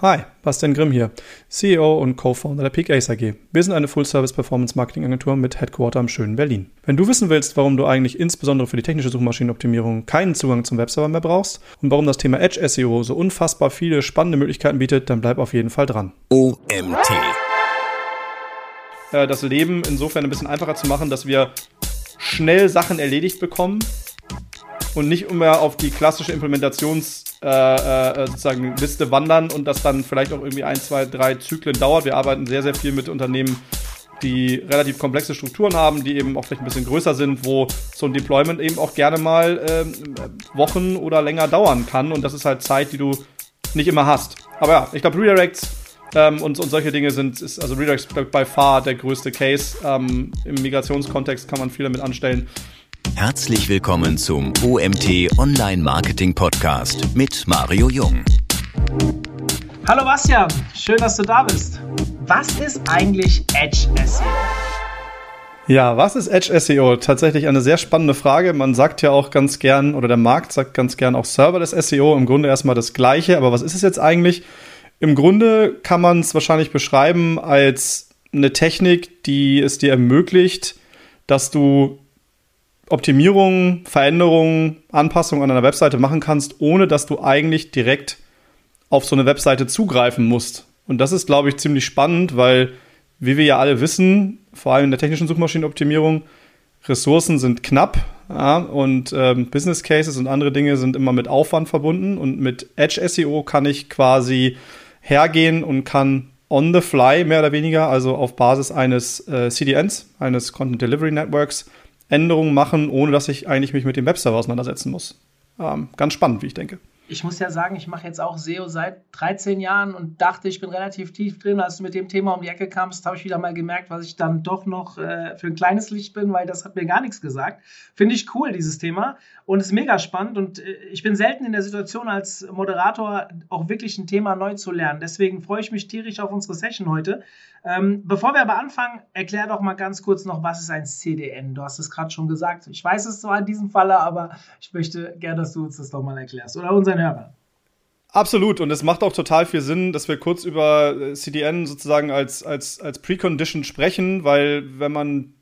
Hi, Bastian Grimm hier, CEO und Co-Founder der Peak Ace AG. Wir sind eine Full-Service-Performance-Marketing-Agentur mit Headquarter am schönen Berlin. Wenn du wissen willst, warum du eigentlich insbesondere für die technische Suchmaschinenoptimierung keinen Zugang zum Webserver mehr brauchst und warum das Thema Edge SEO so unfassbar viele spannende Möglichkeiten bietet, dann bleib auf jeden Fall dran. OMT. Äh, das Leben insofern ein bisschen einfacher zu machen, dass wir schnell Sachen erledigt bekommen und nicht immer auf die klassische Implementations- äh, äh, sozusagen Liste wandern und das dann vielleicht auch irgendwie ein, zwei, drei Zyklen dauert. Wir arbeiten sehr, sehr viel mit Unternehmen, die relativ komplexe Strukturen haben, die eben auch vielleicht ein bisschen größer sind, wo so ein Deployment eben auch gerne mal ähm, Wochen oder länger dauern kann. Und das ist halt Zeit, die du nicht immer hast. Aber ja, ich glaube, Redirects ähm, und, und solche Dinge sind, ist, also Redirects by far der größte Case. Ähm, Im Migrationskontext kann man viel damit anstellen. Herzlich willkommen zum OMT Online Marketing Podcast mit Mario Jung. Hallo Bastian, schön, dass du da bist. Was ist eigentlich Edge SEO? Ja, was ist Edge SEO? Tatsächlich eine sehr spannende Frage. Man sagt ja auch ganz gern, oder der Markt sagt ganz gern auch Serverless SEO. Im Grunde erstmal das Gleiche. Aber was ist es jetzt eigentlich? Im Grunde kann man es wahrscheinlich beschreiben als eine Technik, die es dir ermöglicht, dass du Optimierungen, Veränderungen, Anpassungen an einer Webseite machen kannst, ohne dass du eigentlich direkt auf so eine Webseite zugreifen musst. Und das ist, glaube ich, ziemlich spannend, weil, wie wir ja alle wissen, vor allem in der technischen Suchmaschinenoptimierung, Ressourcen sind knapp ja, und ähm, Business Cases und andere Dinge sind immer mit Aufwand verbunden. Und mit Edge SEO kann ich quasi hergehen und kann on the fly mehr oder weniger, also auf Basis eines äh, CDNs, eines Content Delivery Networks, Änderungen machen, ohne dass ich eigentlich mich mit dem Webserver auseinandersetzen muss. Ähm, ganz spannend, wie ich denke. Ich muss ja sagen, ich mache jetzt auch SEO seit 13 Jahren und dachte, ich bin relativ tief drin. Als du mit dem Thema um die Ecke kamst, habe ich wieder mal gemerkt, was ich dann doch noch äh, für ein kleines Licht bin, weil das hat mir gar nichts gesagt. Finde ich cool, dieses Thema. Und ist mega spannend. Und äh, ich bin selten in der Situation, als Moderator auch wirklich ein Thema neu zu lernen. Deswegen freue ich mich tierisch auf unsere Session heute. Ähm, bevor wir aber anfangen, erklär doch mal ganz kurz noch, was ist ein CDN? Du hast es gerade schon gesagt. Ich weiß es zwar in diesem Falle, aber ich möchte gerne, dass du uns das doch mal erklärst oder unseren Hörern. Absolut, und es macht auch total viel Sinn, dass wir kurz über äh, CDN sozusagen als, als, als Precondition sprechen, weil wenn man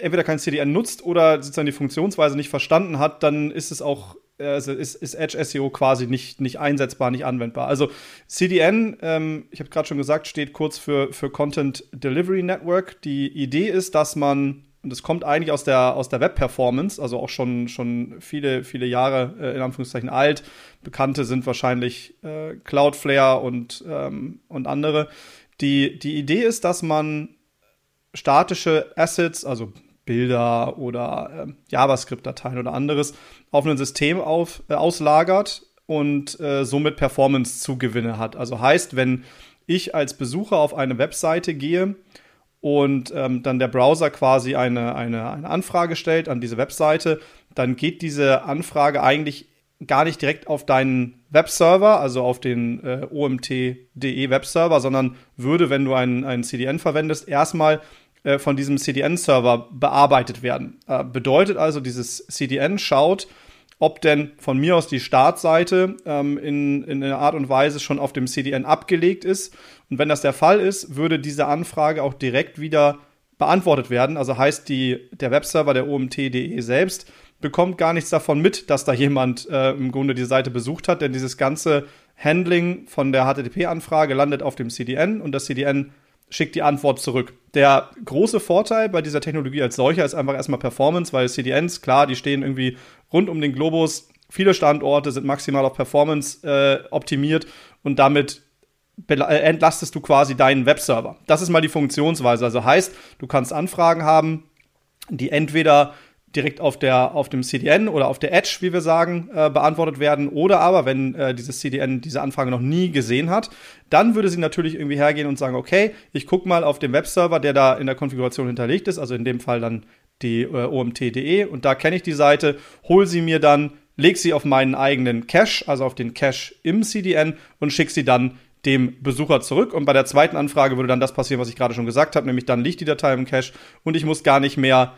entweder kein CDN nutzt oder sozusagen die Funktionsweise nicht verstanden hat, dann ist es auch also ist, ist Edge SEO quasi nicht, nicht einsetzbar, nicht anwendbar. Also CDN, ähm, ich habe gerade schon gesagt, steht kurz für, für Content Delivery Network. Die Idee ist, dass man, und das kommt eigentlich aus der, aus der Web-Performance, also auch schon, schon viele, viele Jahre äh, in Anführungszeichen alt. Bekannte sind wahrscheinlich äh, Cloudflare und, ähm, und andere. Die, die Idee ist, dass man statische Assets, also Bilder oder äh, JavaScript-Dateien oder anderes auf ein System auf, äh, auslagert und äh, somit Performance-Zugewinne hat. Also heißt, wenn ich als Besucher auf eine Webseite gehe und ähm, dann der Browser quasi eine, eine, eine Anfrage stellt an diese Webseite, dann geht diese Anfrage eigentlich gar nicht direkt auf deinen Webserver, also auf den äh, OMT.de Webserver, sondern würde, wenn du einen, einen CDN verwendest, erstmal äh, von diesem CDN-Server bearbeitet werden. Äh, bedeutet also, dieses CDN schaut, ob denn von mir aus die Startseite ähm, in, in einer Art und Weise schon auf dem CDN abgelegt ist. Und wenn das der Fall ist, würde diese Anfrage auch direkt wieder beantwortet werden. Also heißt die, der Webserver der OMT.de selbst bekommt gar nichts davon mit, dass da jemand äh, im Grunde die Seite besucht hat, denn dieses ganze Handling von der HTTP-Anfrage landet auf dem CDN und das CDN schickt die Antwort zurück. Der große Vorteil bei dieser Technologie als solcher ist einfach erstmal Performance, weil CDNs, klar, die stehen irgendwie rund um den Globus. Viele Standorte sind maximal auf Performance äh, optimiert und damit äh, entlastest du quasi deinen Webserver. Das ist mal die Funktionsweise. Also heißt, du kannst Anfragen haben, die entweder direkt auf, der, auf dem CDN oder auf der Edge, wie wir sagen, äh, beantwortet werden. Oder aber, wenn äh, dieses CDN diese Anfrage noch nie gesehen hat, dann würde sie natürlich irgendwie hergehen und sagen, okay, ich gucke mal auf dem Webserver, der da in der Konfiguration hinterlegt ist, also in dem Fall dann die äh, OMT.de und da kenne ich die Seite, hol sie mir dann, leg sie auf meinen eigenen Cache, also auf den Cache im CDN und schick sie dann dem Besucher zurück. Und bei der zweiten Anfrage würde dann das passieren, was ich gerade schon gesagt habe, nämlich dann liegt die Datei im Cache und ich muss gar nicht mehr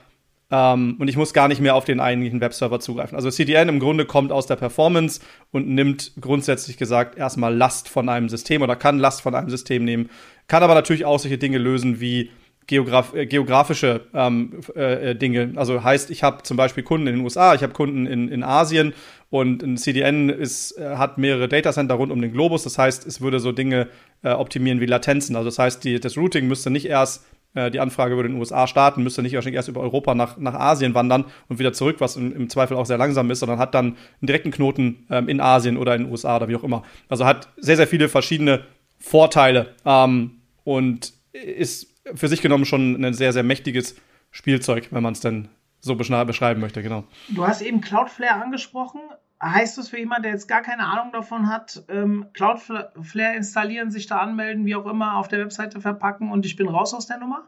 ähm, und ich muss gar nicht mehr auf den eigentlichen Webserver zugreifen. Also CDN im Grunde kommt aus der Performance und nimmt grundsätzlich gesagt erstmal Last von einem System oder kann Last von einem System nehmen, kann aber natürlich auch solche Dinge lösen wie Geograf äh, geografische ähm, äh, äh Dinge. Also heißt, ich habe zum Beispiel Kunden in den USA, ich habe Kunden in, in Asien und ein CDN ist, äh, hat mehrere Datacenter rund um den Globus. Das heißt, es würde so Dinge äh, optimieren wie Latenzen. Also das heißt, die, das Routing müsste nicht erst äh, die Anfrage über den USA starten, müsste nicht wahrscheinlich erst über Europa nach, nach Asien wandern und wieder zurück, was im, im Zweifel auch sehr langsam ist, sondern hat dann einen direkten Knoten ähm, in Asien oder in den USA oder wie auch immer. Also hat sehr, sehr viele verschiedene Vorteile ähm, und ist für sich genommen schon ein sehr, sehr mächtiges Spielzeug, wenn man es denn so beschreiben möchte, genau. Du hast eben Cloudflare angesprochen. Heißt das für jemanden, der jetzt gar keine Ahnung davon hat, ähm, Cloudflare installieren, sich da anmelden, wie auch immer, auf der Webseite verpacken und ich bin raus aus der Nummer?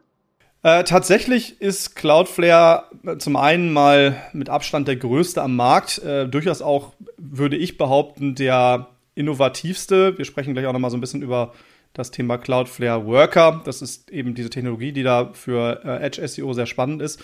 Äh, tatsächlich ist Cloudflare zum einen mal mit Abstand der größte am Markt, äh, durchaus auch, würde ich behaupten, der innovativste. Wir sprechen gleich auch noch mal so ein bisschen über das Thema Cloudflare Worker. Das ist eben diese Technologie, die da für äh, Edge SEO sehr spannend ist.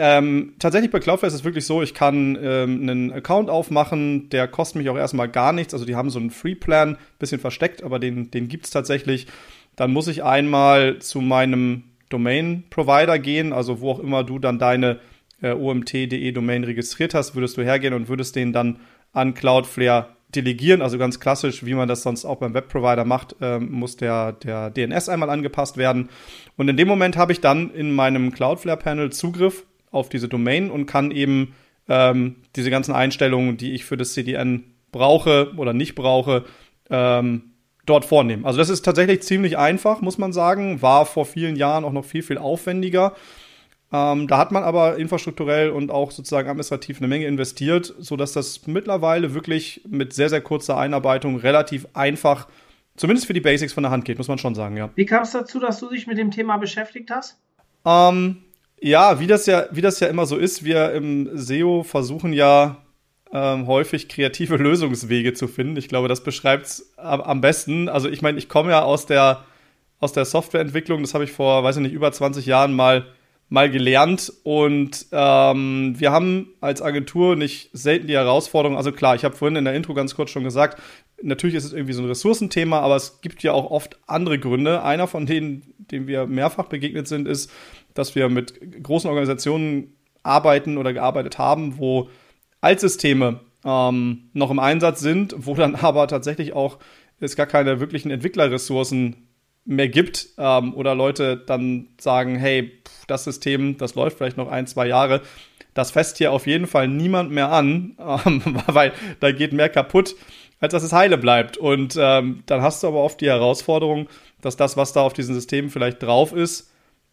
Ähm, tatsächlich bei Cloudflare ist es wirklich so, ich kann ähm, einen Account aufmachen, der kostet mich auch erstmal gar nichts. Also die haben so einen Free-Plan, bisschen versteckt, aber den, den gibt es tatsächlich. Dann muss ich einmal zu meinem Domain-Provider gehen, also wo auch immer du dann deine äh, omt.de-Domain registriert hast, würdest du hergehen und würdest den dann an Cloudflare delegieren, also ganz klassisch, wie man das sonst auch beim Webprovider macht, ähm, muss der, der DNS einmal angepasst werden. Und in dem Moment habe ich dann in meinem Cloudflare-Panel Zugriff auf diese Domain und kann eben ähm, diese ganzen Einstellungen, die ich für das CDN brauche oder nicht brauche, ähm, dort vornehmen. Also das ist tatsächlich ziemlich einfach, muss man sagen. War vor vielen Jahren auch noch viel, viel aufwendiger. Ähm, da hat man aber infrastrukturell und auch sozusagen administrativ eine Menge investiert, sodass das mittlerweile wirklich mit sehr, sehr kurzer Einarbeitung relativ einfach, zumindest für die Basics von der Hand geht, muss man schon sagen, ja. Wie kam es dazu, dass du dich mit dem Thema beschäftigt hast? Ähm, ja, wie das ja, wie das ja immer so ist, wir im SEO versuchen ja ähm, häufig kreative Lösungswege zu finden. Ich glaube, das beschreibt es am, besten. Also ich meine, ich komme ja aus der, aus der Softwareentwicklung, das habe ich vor, weiß ich nicht, über 20 Jahren mal mal gelernt und ähm, wir haben als Agentur nicht selten die Herausforderung, also klar, ich habe vorhin in der Intro ganz kurz schon gesagt, natürlich ist es irgendwie so ein Ressourcenthema, aber es gibt ja auch oft andere Gründe. Einer von denen, dem wir mehrfach begegnet sind, ist, dass wir mit großen Organisationen arbeiten oder gearbeitet haben, wo Altsysteme ähm, noch im Einsatz sind, wo dann aber tatsächlich auch es gar keine wirklichen Entwicklerressourcen mehr gibt ähm, oder Leute dann sagen, hey, pff, das System, das läuft vielleicht noch ein, zwei Jahre, das fässt hier auf jeden Fall niemand mehr an, ähm, weil da geht mehr kaputt, als dass es heile bleibt. Und ähm, dann hast du aber oft die Herausforderung, dass das, was da auf diesem System vielleicht drauf ist,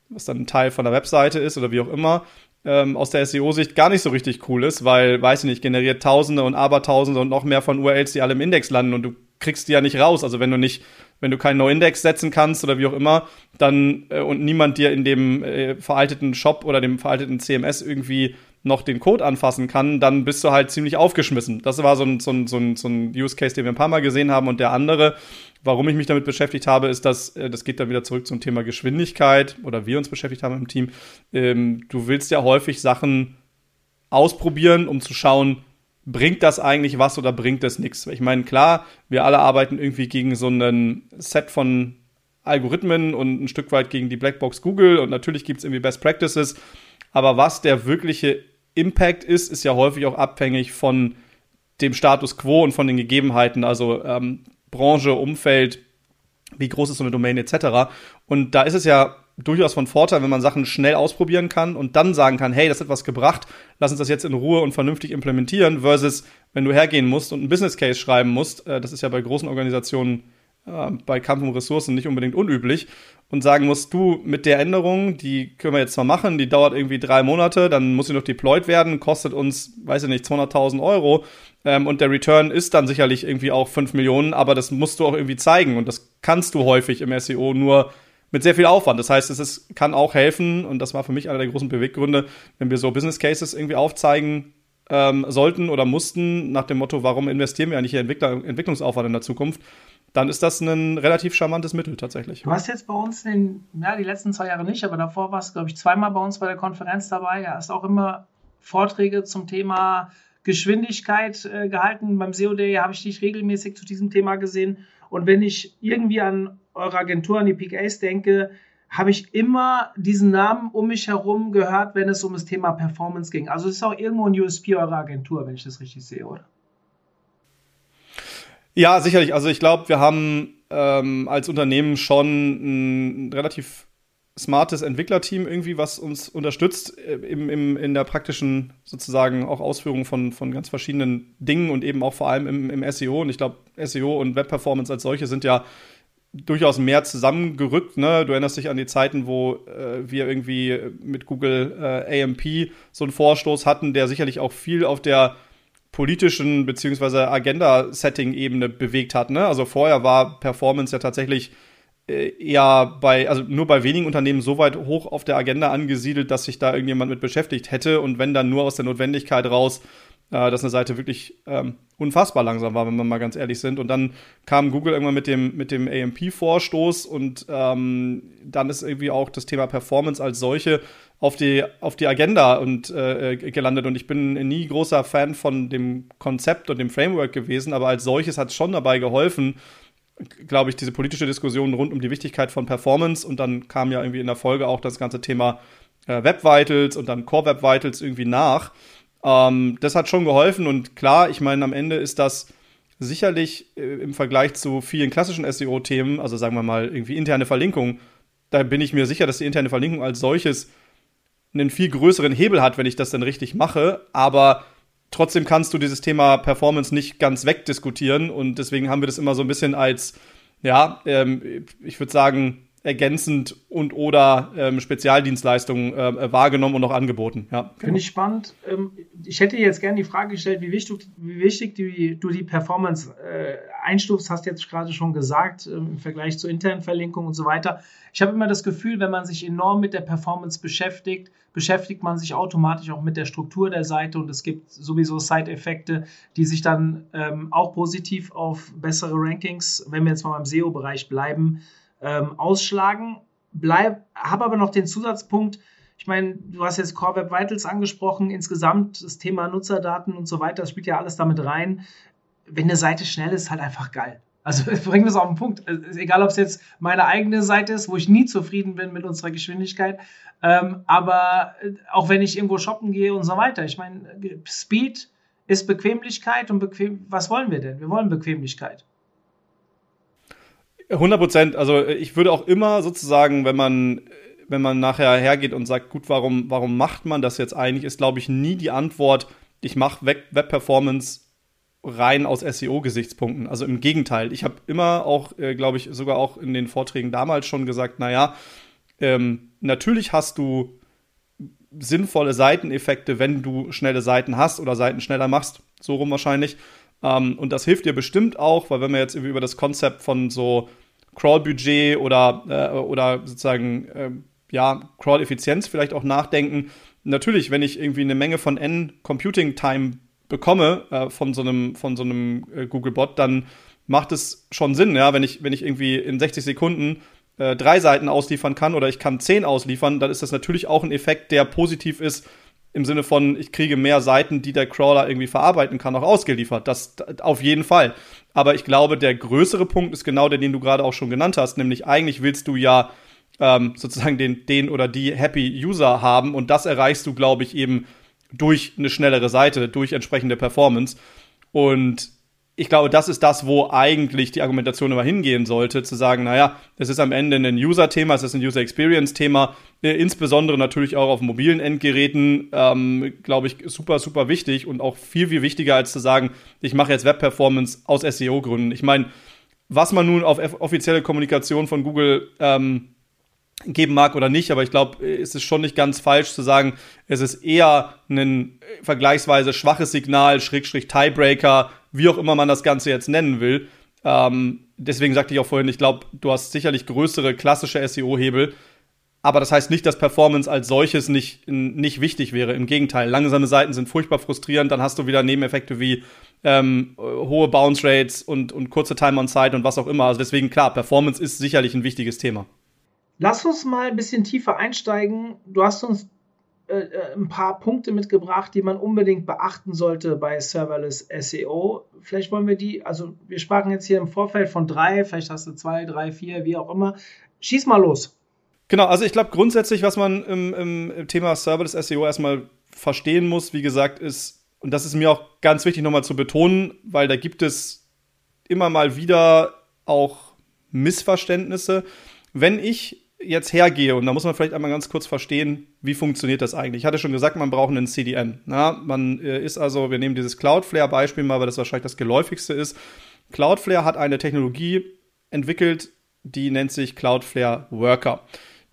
was dann ein Teil von der Webseite ist oder wie auch immer, ähm, aus der SEO-Sicht gar nicht so richtig cool ist, weil, weiß ich nicht, generiert Tausende und Abertausende und noch mehr von URLs, die alle im Index landen und du kriegst die ja nicht raus. Also wenn du nicht wenn du keinen No-Index setzen kannst oder wie auch immer, dann äh, und niemand dir in dem äh, veralteten Shop oder dem veralteten CMS irgendwie noch den Code anfassen kann, dann bist du halt ziemlich aufgeschmissen. Das war so ein, so ein, so ein, so ein Use Case, den wir ein paar Mal gesehen haben. Und der andere, warum ich mich damit beschäftigt habe, ist, dass, äh, das geht dann wieder zurück zum Thema Geschwindigkeit oder wir uns beschäftigt haben im Team. Ähm, du willst ja häufig Sachen ausprobieren, um zu schauen, bringt das eigentlich was oder bringt das nichts? Ich meine, klar, wir alle arbeiten irgendwie gegen so ein Set von Algorithmen und ein Stück weit gegen die Blackbox Google und natürlich gibt es irgendwie Best Practices, aber was der wirkliche Impact ist, ist ja häufig auch abhängig von dem Status quo und von den Gegebenheiten, also ähm, Branche, Umfeld, wie groß ist so eine Domain etc. Und da ist es ja durchaus von Vorteil, wenn man Sachen schnell ausprobieren kann und dann sagen kann, hey, das hat was gebracht, lass uns das jetzt in Ruhe und vernünftig implementieren, versus wenn du hergehen musst und einen Business Case schreiben musst, äh, das ist ja bei großen Organisationen äh, bei Kampf um Ressourcen nicht unbedingt unüblich, und sagen musst, du, mit der Änderung, die können wir jetzt mal machen, die dauert irgendwie drei Monate, dann muss sie noch deployed werden, kostet uns, weiß ich nicht, 200.000 Euro, ähm, und der Return ist dann sicherlich irgendwie auch 5 Millionen, aber das musst du auch irgendwie zeigen und das kannst du häufig im SEO nur mit sehr viel Aufwand. Das heißt, es ist, kann auch helfen, und das war für mich einer der großen Beweggründe, wenn wir so Business Cases irgendwie aufzeigen ähm, sollten oder mussten, nach dem Motto, warum investieren wir eigentlich hier Entwickler, Entwicklungsaufwand in der Zukunft, dann ist das ein relativ charmantes Mittel tatsächlich. Du hast jetzt bei uns den, ja, die letzten zwei Jahre nicht, aber davor warst du, glaube ich, zweimal bei uns bei der Konferenz dabei. Ja, hast auch immer Vorträge zum Thema Geschwindigkeit äh, gehalten. Beim SEO Day habe ich dich regelmäßig zu diesem Thema gesehen. Und wenn ich irgendwie an eure Agentur, an die PKs denke, habe ich immer diesen Namen um mich herum gehört, wenn es um das Thema Performance ging. Also es ist auch irgendwo ein USP eurer Agentur, wenn ich das richtig sehe, oder? Ja, sicherlich. Also ich glaube, wir haben ähm, als Unternehmen schon ein relativ smartes Entwicklerteam irgendwie, was uns unterstützt äh, im, im, in der praktischen sozusagen auch Ausführung von, von ganz verschiedenen Dingen und eben auch vor allem im, im SEO. Und ich glaube, SEO und Webperformance als solche sind ja durchaus mehr zusammengerückt. Ne? Du erinnerst dich an die Zeiten, wo äh, wir irgendwie mit Google äh, AMP so einen Vorstoß hatten, der sicherlich auch viel auf der politischen beziehungsweise Agenda-Setting-Ebene bewegt hat. Ne? Also vorher war Performance ja tatsächlich äh, eher bei, also nur bei wenigen Unternehmen so weit hoch auf der Agenda angesiedelt, dass sich da irgendjemand mit beschäftigt hätte und wenn dann nur aus der Notwendigkeit raus, äh, dass eine Seite wirklich ähm, unfassbar langsam war, wenn wir mal ganz ehrlich sind. Und dann kam Google irgendwann mit dem, mit dem AMP-Vorstoß und ähm, dann ist irgendwie auch das Thema Performance als solche auf die, auf die Agenda und äh, gelandet. Und ich bin nie großer Fan von dem Konzept und dem Framework gewesen, aber als solches hat es schon dabei geholfen, glaube ich, diese politische Diskussion rund um die Wichtigkeit von Performance. Und dann kam ja irgendwie in der Folge auch das ganze Thema äh, Web Vitals und dann Core Web Vitals irgendwie nach. Ähm, das hat schon geholfen und klar, ich meine, am Ende ist das sicherlich äh, im Vergleich zu vielen klassischen SEO-Themen, also sagen wir mal irgendwie interne Verlinkung, da bin ich mir sicher, dass die interne Verlinkung als solches einen viel größeren Hebel hat, wenn ich das dann richtig mache. Aber trotzdem kannst du dieses Thema Performance nicht ganz wegdiskutieren und deswegen haben wir das immer so ein bisschen als, ja, ähm, ich würde sagen, ergänzend und oder ähm, Spezialdienstleistungen äh, wahrgenommen und auch angeboten. Ja, genau. Finde ich spannend. Ähm, ich hätte jetzt gerne die Frage gestellt, wie wichtig, wie wichtig die, du die Performance äh, einstufst, hast jetzt gerade schon gesagt, ähm, im Vergleich zur internen Verlinkung und so weiter. Ich habe immer das Gefühl, wenn man sich enorm mit der Performance beschäftigt, beschäftigt man sich automatisch auch mit der Struktur der Seite und es gibt sowieso Side-Effekte, die sich dann ähm, auch positiv auf bessere Rankings, wenn wir jetzt mal beim SEO-Bereich bleiben, ähm, ausschlagen. Bleib, habe aber noch den Zusatzpunkt, ich meine, du hast jetzt Core Web Vitals angesprochen, insgesamt das Thema Nutzerdaten und so weiter, das spielt ja alles damit rein. Wenn eine Seite schnell ist, halt einfach geil. Also bringen wir es auf den Punkt. Egal, ob es jetzt meine eigene Seite ist, wo ich nie zufrieden bin mit unserer Geschwindigkeit, ähm, aber äh, auch wenn ich irgendwo shoppen gehe und so weiter. Ich meine, Speed ist Bequemlichkeit und bequem. Was wollen wir denn? Wir wollen Bequemlichkeit. 100 Prozent. Also ich würde auch immer sozusagen, wenn man wenn man nachher hergeht und sagt, gut, warum warum macht man das jetzt eigentlich, ist glaube ich nie die Antwort, ich mache Web-Performance rein aus SEO-Gesichtspunkten. Also im Gegenteil. Ich habe immer auch, äh, glaube ich, sogar auch in den Vorträgen damals schon gesagt, naja, ähm, natürlich hast du sinnvolle Seiteneffekte, wenn du schnelle Seiten hast oder Seiten schneller machst. So rum wahrscheinlich. Ähm, und das hilft dir bestimmt auch, weil wenn wir jetzt über das Konzept von so Crawl-Budget oder, äh, oder sozusagen äh, ja, Crawl-Effizienz vielleicht auch nachdenken. Natürlich, wenn ich irgendwie eine Menge von N Computing Time bekomme äh, von so einem, von so einem äh, Google-Bot, dann macht es schon Sinn, ja, wenn ich, wenn ich irgendwie in 60 Sekunden äh, drei Seiten ausliefern kann oder ich kann zehn ausliefern, dann ist das natürlich auch ein Effekt, der positiv ist im Sinne von, ich kriege mehr Seiten, die der Crawler irgendwie verarbeiten kann, auch ausgeliefert. Das auf jeden Fall. Aber ich glaube, der größere Punkt ist genau der, den du gerade auch schon genannt hast, nämlich eigentlich willst du ja ähm, sozusagen den, den oder die Happy User haben und das erreichst du, glaube ich, eben durch eine schnellere Seite, durch entsprechende Performance. Und ich glaube, das ist das, wo eigentlich die Argumentation immer hingehen sollte, zu sagen, naja, es ist am Ende ein User-Thema, es ist ein User-Experience-Thema, äh, insbesondere natürlich auch auf mobilen Endgeräten, ähm, glaube ich, super, super wichtig und auch viel, viel wichtiger, als zu sagen, ich mache jetzt Web-Performance aus SEO-Gründen. Ich meine, was man nun auf offizielle Kommunikation von Google ähm, geben mag oder nicht, aber ich glaube, es ist schon nicht ganz falsch zu sagen, es ist eher ein vergleichsweise schwaches Signal, Schrägstrich Tiebreaker, wie auch immer man das Ganze jetzt nennen will. Ähm, deswegen sagte ich auch vorhin, ich glaube, du hast sicherlich größere klassische SEO-Hebel, Aber das heißt nicht, dass Performance als solches nicht, nicht wichtig wäre. Im Gegenteil, langsame Seiten sind furchtbar frustrierend. Dann hast du wieder Nebeneffekte wie ähm, hohe Bounce Rates und, und kurze Time on Site und was auch immer. Also deswegen klar, Performance ist sicherlich ein wichtiges Thema. Lass uns mal ein bisschen tiefer einsteigen. Du hast uns äh, äh ein paar Punkte mitgebracht, die man unbedingt beachten sollte bei Serverless SEO. Vielleicht wollen wir die, also wir sprachen jetzt hier im Vorfeld von drei, vielleicht hast du zwei, drei, vier, wie auch immer. Schieß mal los. Genau, also ich glaube grundsätzlich, was man im, im Thema Serverless SEO erstmal verstehen muss, wie gesagt, ist, und das ist mir auch ganz wichtig nochmal zu betonen, weil da gibt es immer mal wieder auch Missverständnisse. Wenn ich jetzt hergehe, und da muss man vielleicht einmal ganz kurz verstehen, wie funktioniert das eigentlich. Ich hatte schon gesagt, man braucht einen CDN. Na, man äh, ist also, wir nehmen dieses Cloudflare-Beispiel mal, weil das wahrscheinlich das geläufigste ist. Cloudflare hat eine Technologie entwickelt, die nennt sich Cloudflare Worker.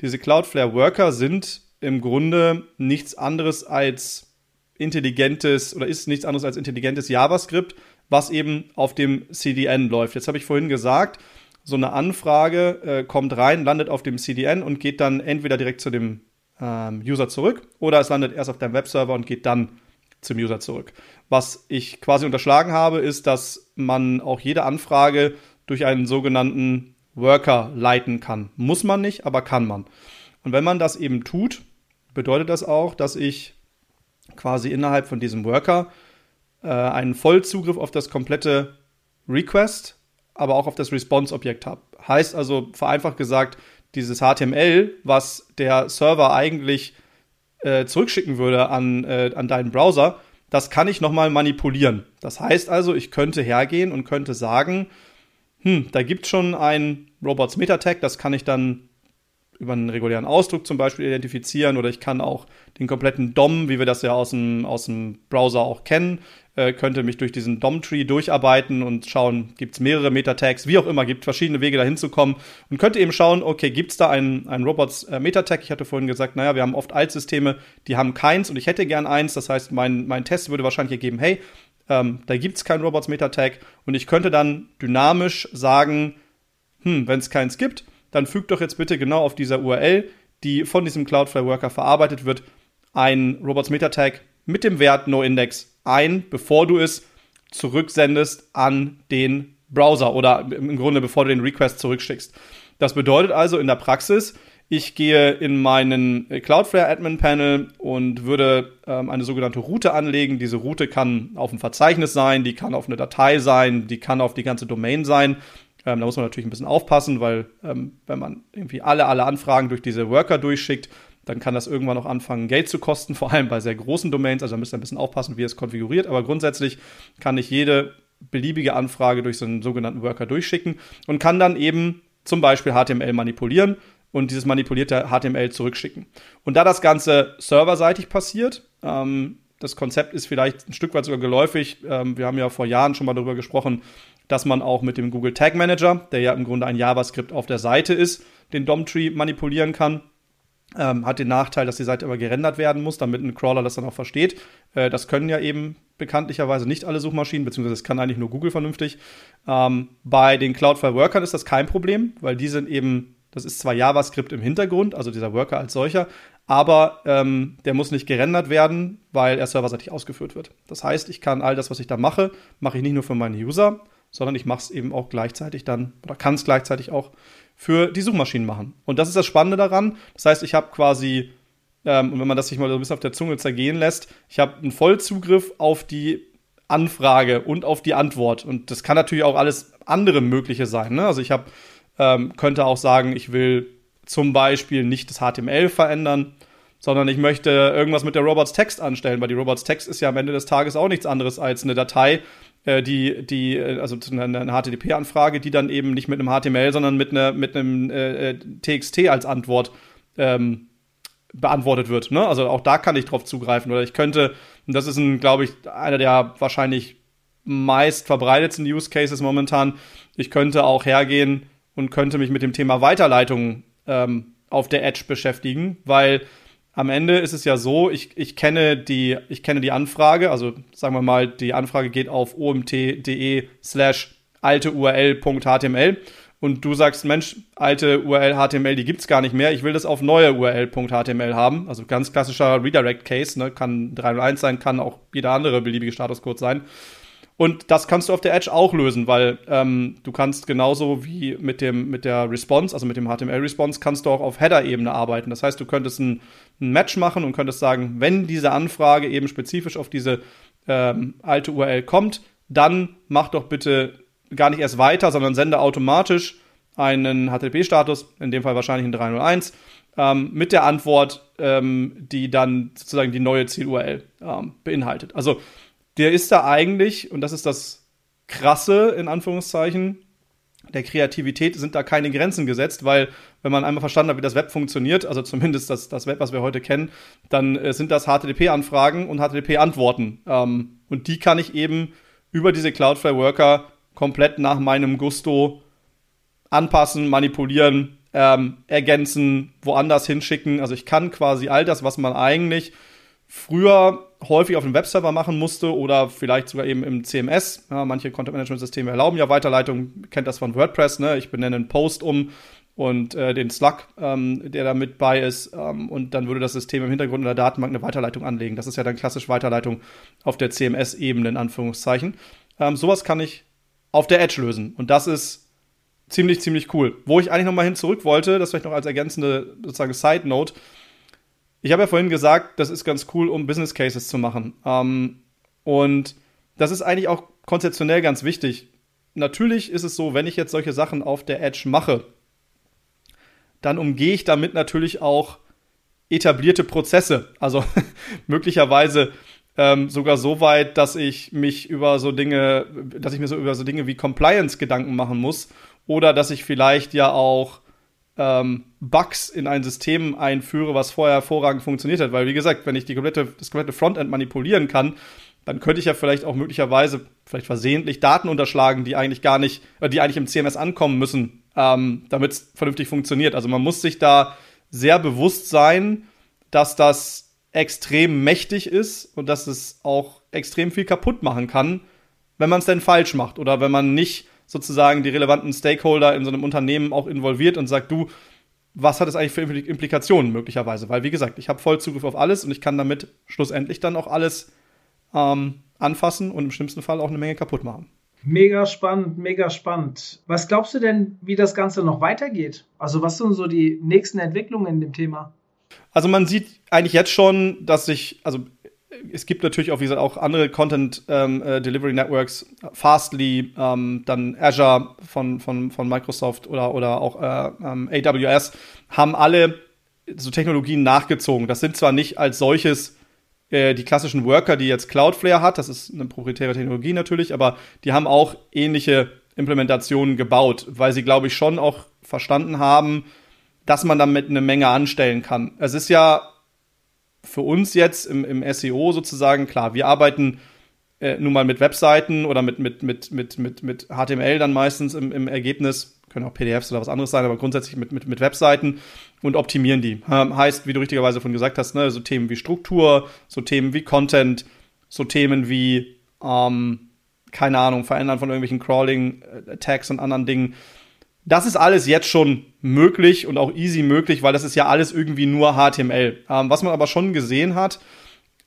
Diese Cloudflare Worker sind im Grunde nichts anderes als intelligentes oder ist nichts anderes als intelligentes JavaScript, was eben auf dem CDN läuft. Jetzt habe ich vorhin gesagt, so eine Anfrage äh, kommt rein, landet auf dem CDN und geht dann entweder direkt zu dem ähm, User zurück oder es landet erst auf deinem Webserver und geht dann zum User zurück. Was ich quasi unterschlagen habe, ist, dass man auch jede Anfrage durch einen sogenannten Worker leiten kann. Muss man nicht, aber kann man. Und wenn man das eben tut, bedeutet das auch, dass ich quasi innerhalb von diesem Worker äh, einen Vollzugriff auf das komplette Request, aber auch auf das Response-Objekt habe. Heißt also, vereinfacht gesagt, dieses HTML, was der Server eigentlich äh, zurückschicken würde an, äh, an deinen Browser, das kann ich nochmal manipulieren. Das heißt also, ich könnte hergehen und könnte sagen, hm, da gibt es schon ein Robots Meta Tag, das kann ich dann über einen regulären Ausdruck zum Beispiel identifizieren oder ich kann auch den kompletten DOM, wie wir das ja aus dem, aus dem Browser auch kennen, äh, könnte mich durch diesen DOM-Tree durcharbeiten und schauen, gibt es mehrere Meta-Tags, wie auch immer, gibt verschiedene Wege dahin zu kommen und könnte eben schauen, okay, gibt es da einen, einen Robots äh? Ich hatte vorhin gesagt, naja, wir haben oft Altsysteme, die haben keins und ich hätte gern eins, das heißt, mein, mein Test würde wahrscheinlich ergeben, hey, ähm, da gibt es keinen Robots Meta-Tag und ich könnte dann dynamisch sagen, hm, wenn es keins gibt, dann fügt doch jetzt bitte genau auf dieser URL, die von diesem Cloudflare Worker verarbeitet wird, ein Robots Meta Tag mit dem Wert NoIndex ein, bevor du es zurücksendest an den Browser oder im Grunde bevor du den Request zurückschickst. Das bedeutet also in der Praxis, ich gehe in meinen Cloudflare Admin Panel und würde ähm, eine sogenannte Route anlegen. Diese Route kann auf ein Verzeichnis sein, die kann auf eine Datei sein, die kann auf die ganze Domain sein. Ähm, da muss man natürlich ein bisschen aufpassen, weil ähm, wenn man irgendwie alle, alle Anfragen durch diese Worker durchschickt, dann kann das irgendwann auch anfangen, Geld zu kosten, vor allem bei sehr großen Domains. Also da müsst ihr ein bisschen aufpassen, wie ihr es konfiguriert. Aber grundsätzlich kann ich jede beliebige Anfrage durch so einen sogenannten Worker durchschicken und kann dann eben zum Beispiel HTML manipulieren und dieses manipulierte HTML zurückschicken. Und da das Ganze serverseitig passiert, ähm, das Konzept ist vielleicht ein Stück weit sogar geläufig. Ähm, wir haben ja vor Jahren schon mal darüber gesprochen, dass man auch mit dem Google Tag Manager, der ja im Grunde ein JavaScript auf der Seite ist, den DOM-Tree manipulieren kann. Ähm, hat den Nachteil, dass die Seite aber gerendert werden muss, damit ein Crawler das dann auch versteht. Äh, das können ja eben bekanntlicherweise nicht alle Suchmaschinen, beziehungsweise das kann eigentlich nur Google vernünftig. Ähm, bei den Cloudflare Workern ist das kein Problem, weil die sind eben, das ist zwar JavaScript im Hintergrund, also dieser Worker als solcher, aber ähm, der muss nicht gerendert werden, weil er serverseitig ausgeführt wird. Das heißt, ich kann all das, was ich da mache, mache ich nicht nur für meine User, sondern ich mache es eben auch gleichzeitig dann oder kann es gleichzeitig auch für die Suchmaschinen machen. Und das ist das Spannende daran. Das heißt, ich habe quasi, ähm, und wenn man das sich mal so ein bisschen auf der Zunge zergehen lässt, ich habe einen Vollzugriff auf die Anfrage und auf die Antwort. Und das kann natürlich auch alles andere Mögliche sein. Ne? Also ich habe, ähm, könnte auch sagen, ich will zum Beispiel nicht das HTML verändern, sondern ich möchte irgendwas mit der Robots Text anstellen, weil die Robots Text ist ja am Ende des Tages auch nichts anderes als eine Datei, die, die, äh, also eine, eine HTTP-Anfrage, die dann eben nicht mit einem HTML, sondern mit, einer, mit einem äh, äh TXT als Antwort ähm, beantwortet wird. Ne? Also auch da kann ich drauf zugreifen. Oder ich könnte, und das ist ein, glaube ich, einer der wahrscheinlich meist verbreitetsten Use Cases momentan, ich könnte auch hergehen und könnte mich mit dem Thema Weiterleitung ähm, auf der Edge beschäftigen, weil am Ende ist es ja so, ich, ich, kenne die, ich kenne die Anfrage, also sagen wir mal, die Anfrage geht auf omt.de slash alte URL.html und du sagst, Mensch, alte URL HTML, die gibt's gar nicht mehr, ich will das auf neue URL.html haben. Also ganz klassischer Redirect-Case, ne? kann 301 sein, kann auch jeder andere beliebige Statuscode sein. Und das kannst du auf der Edge auch lösen, weil ähm, du kannst genauso wie mit, dem, mit der Response, also mit dem HTML-Response, kannst du auch auf Header-Ebene arbeiten. Das heißt, du könntest ein, ein, Match machen und könntest sagen, wenn diese Anfrage eben spezifisch auf diese ähm, alte URL kommt, dann mach doch bitte gar nicht erst weiter, sondern sende automatisch einen HTTP-Status, in dem Fall wahrscheinlich ein 301, ähm, mit der Antwort, ähm, die dann sozusagen die neue Ziel-URL ähm, beinhaltet. Also der ist da eigentlich, und das ist das Krasse in Anführungszeichen, der Kreativität sind da keine Grenzen gesetzt, weil wenn man einmal verstanden hat, wie das Web funktioniert, also zumindest das, das Web, was wir heute kennen, dann äh, sind das HTTP-Anfragen und HTTP-Antworten. Ähm, und die kann ich eben über diese Cloudflare Worker komplett nach meinem Gusto anpassen, manipulieren, ähm, ergänzen, woanders hinschicken. Also ich kann quasi all das, was man eigentlich früher häufig auf dem Webserver machen musste oder vielleicht sogar eben im CMS. Ja, manche Content-Management-Systeme erlauben ja Weiterleitung, kennt das von WordPress. Ne? Ich benenne einen Post um und äh, den Slug, ähm, der da mit bei ist, ähm, und dann würde das System im Hintergrund in der Datenbank eine Weiterleitung anlegen. Das ist ja dann klassisch Weiterleitung auf der CMS-Ebene, in Anführungszeichen. Ähm, sowas kann ich auf der Edge lösen. Und das ist ziemlich, ziemlich cool. Wo ich eigentlich nochmal hin zurück wollte, das vielleicht noch als ergänzende sozusagen Side Note. Ich habe ja vorhin gesagt, das ist ganz cool, um Business Cases zu machen. Ähm, und das ist eigentlich auch konzeptionell ganz wichtig. Natürlich ist es so, wenn ich jetzt solche Sachen auf der Edge mache, dann umgehe ich damit natürlich auch etablierte Prozesse. Also möglicherweise ähm, sogar so weit, dass ich mich über so Dinge, dass ich mir so über so Dinge wie Compliance Gedanken machen muss oder dass ich vielleicht ja auch ähm, Bugs in ein System einführe, was vorher hervorragend funktioniert hat. Weil, wie gesagt, wenn ich die komplette, das komplette Frontend manipulieren kann, dann könnte ich ja vielleicht auch möglicherweise, vielleicht versehentlich Daten unterschlagen, die eigentlich gar nicht, äh, die eigentlich im CMS ankommen müssen, ähm, damit es vernünftig funktioniert. Also man muss sich da sehr bewusst sein, dass das extrem mächtig ist und dass es auch extrem viel kaputt machen kann, wenn man es denn falsch macht oder wenn man nicht sozusagen die relevanten Stakeholder in so einem Unternehmen auch involviert und sagt, du, was hat es eigentlich für Implikationen möglicherweise? Weil, wie gesagt, ich habe voll Zugriff auf alles und ich kann damit schlussendlich dann auch alles ähm, anfassen und im schlimmsten Fall auch eine Menge kaputt machen. Mega spannend, mega spannend. Was glaubst du denn, wie das Ganze noch weitergeht? Also, was sind so die nächsten Entwicklungen in dem Thema? Also man sieht eigentlich jetzt schon, dass sich, also es gibt natürlich auch, wie gesagt, auch andere Content ähm, äh, Delivery Networks, Fastly, ähm, dann Azure von, von, von Microsoft oder, oder auch äh, ähm, AWS, haben alle so Technologien nachgezogen. Das sind zwar nicht als solches äh, die klassischen Worker, die jetzt Cloudflare hat, das ist eine proprietäre Technologie natürlich, aber die haben auch ähnliche Implementationen gebaut, weil sie, glaube ich, schon auch verstanden haben, dass man damit eine Menge anstellen kann. Es ist ja für uns jetzt im, im SEO sozusagen klar, wir arbeiten äh, nun mal mit Webseiten oder mit, mit, mit, mit, mit, mit HTML dann meistens im, im Ergebnis, können auch PDFs oder was anderes sein, aber grundsätzlich mit, mit, mit Webseiten und optimieren die. Ähm, heißt, wie du richtigerweise von gesagt hast, ne, so Themen wie Struktur, so Themen wie Content, so Themen wie, ähm, keine Ahnung, Verändern von irgendwelchen Crawling-Tags und anderen Dingen das ist alles jetzt schon möglich und auch easy möglich, weil das ist ja alles irgendwie nur HTML. Ähm, was man aber schon gesehen hat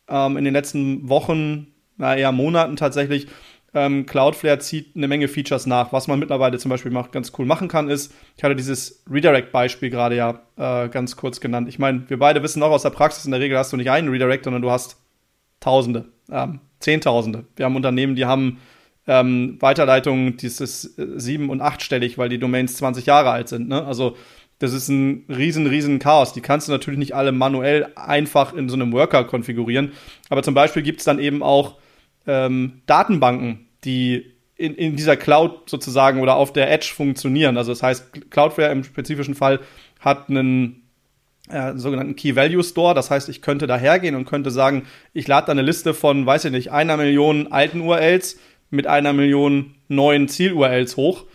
ähm, in den letzten Wochen, na eher Monaten tatsächlich, ähm, Cloudflare zieht eine Menge Features nach. Was man mittlerweile zum Beispiel macht, ganz cool machen kann, ist, ich hatte dieses Redirect-Beispiel gerade ja äh, ganz kurz genannt. Ich meine, wir beide wissen auch aus der Praxis, in der Regel hast du nicht einen Redirect, sondern du hast Tausende, ähm, Zehntausende. Wir haben Unternehmen, die haben ähm, Weiterleitungen, dieses äh, sieben- und achtstellig, weil die Domains 20 Jahre alt sind. Ne? Also das ist ein riesen, riesen Chaos. Die kannst du natürlich nicht alle manuell einfach in so einem Worker konfigurieren. Aber zum Beispiel gibt es dann eben auch ähm, Datenbanken, die in, in dieser Cloud sozusagen oder auf der Edge funktionieren. Also das heißt, Cloudflare im spezifischen Fall hat einen äh, sogenannten Key Value Store. Das heißt, ich könnte da hergehen und könnte sagen, ich lade da eine Liste von, weiß ich nicht, einer Million alten URLs mit einer Million neuen Ziel-URLs hoch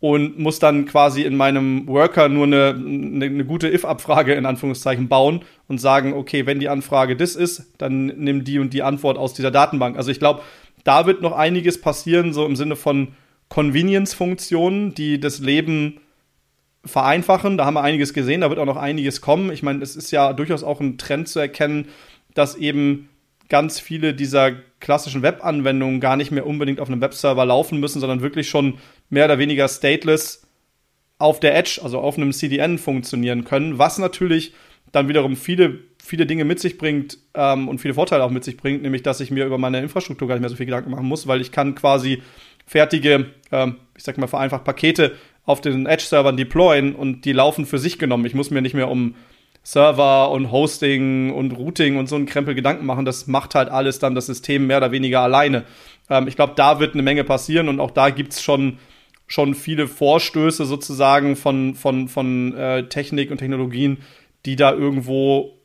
und muss dann quasi in meinem Worker nur eine, eine, eine gute if-Abfrage in Anführungszeichen bauen und sagen, okay, wenn die Anfrage das ist, dann nimm die und die Antwort aus dieser Datenbank. Also ich glaube, da wird noch einiges passieren, so im Sinne von Convenience-Funktionen, die das Leben vereinfachen. Da haben wir einiges gesehen, da wird auch noch einiges kommen. Ich meine, es ist ja durchaus auch ein Trend zu erkennen, dass eben ganz viele dieser klassischen Web-Anwendungen gar nicht mehr unbedingt auf einem Webserver laufen müssen, sondern wirklich schon mehr oder weniger stateless auf der Edge, also auf einem CDN funktionieren können, was natürlich dann wiederum viele, viele Dinge mit sich bringt ähm, und viele Vorteile auch mit sich bringt, nämlich dass ich mir über meine Infrastruktur gar nicht mehr so viel Gedanken machen muss, weil ich kann quasi fertige, ähm, ich sag mal vereinfacht, Pakete auf den Edge-Servern deployen und die laufen für sich genommen. Ich muss mir nicht mehr um Server und Hosting und Routing und so einen Krempel Gedanken machen. Das macht halt alles dann das System mehr oder weniger alleine. Ähm, ich glaube, da wird eine Menge passieren und auch da gibt's schon, schon viele Vorstöße sozusagen von, von, von äh, Technik und Technologien, die da irgendwo